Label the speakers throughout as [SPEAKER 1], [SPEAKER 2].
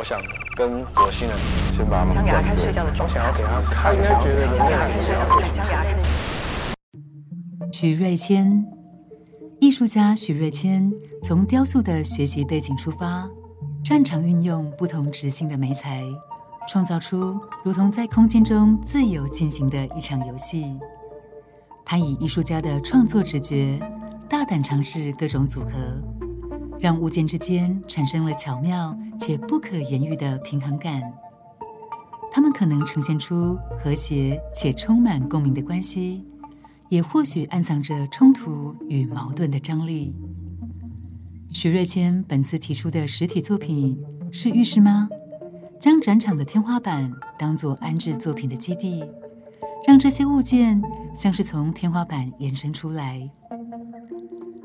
[SPEAKER 1] 我想跟火星人先把他们
[SPEAKER 2] 想给他看睡觉的
[SPEAKER 1] 我想要给他看，应该觉得人类很想要
[SPEAKER 2] 想给他看
[SPEAKER 3] 许瑞谦，艺术家许瑞谦从雕塑的学习背景出发，擅长运用不同直性的媒材，创造出如同在空间中自由进行的一场游戏。他以艺术家的创作直觉，大胆尝试各种组合，让物件之间产生了巧妙且不可言喻的平衡感。它们可能呈现出和谐且充满共鸣的关系。也或许暗藏着冲突与矛盾的张力。徐瑞谦本次提出的实体作品是浴室吗？将展场的天花板当作安置作品的基地，让这些物件像是从天花板延伸出来。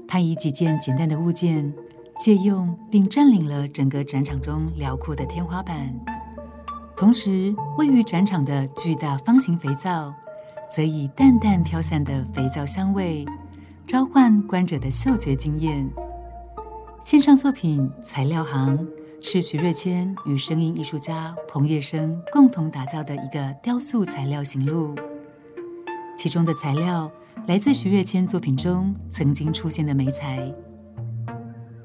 [SPEAKER 3] 他以几件简单的物件借用并占领了整个展场中辽阔的天花板，同时位于展场的巨大方形肥皂。则以淡淡飘散的肥皂香味，召唤观者的嗅觉经验。线上作品《材料行》是徐瑞谦与声音艺术家彭业生共同打造的一个雕塑材料行路。其中的材料来自徐瑞谦作品中曾经出现的媒材。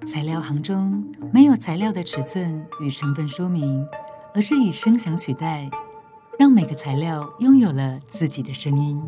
[SPEAKER 3] 材料行中没有材料的尺寸与成分说明，而是以声响取代。让每个材料拥有了自己的声音。